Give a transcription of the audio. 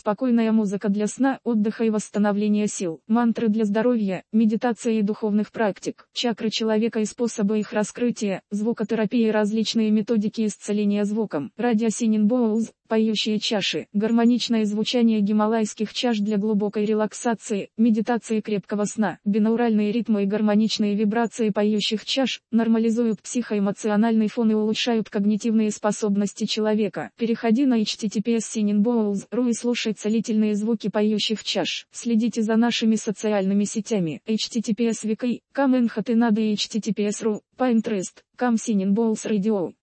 спокойная музыка для сна, отдыха и восстановления сил, мантры для здоровья, медитации и духовных практик, чакры человека и способы их раскрытия, звукотерапия и различные методики исцеления звуком, радиосинин боулз, поющие чаши, гармоничное звучание гималайских чаш для глубокой релаксации, медитации крепкого сна, бинауральные ритмы и гармоничные вибрации поющих чаш, нормализуют психоэмоциональный фон и улучшают когнитивные способности человека. Переходи на https sininbowls.ru и слушай целительные звуки поющих чаш. Следите за нашими социальными сетями https wiki, каменхатынады и https.ru, Pinterest, Cam Singing Bowls Radio.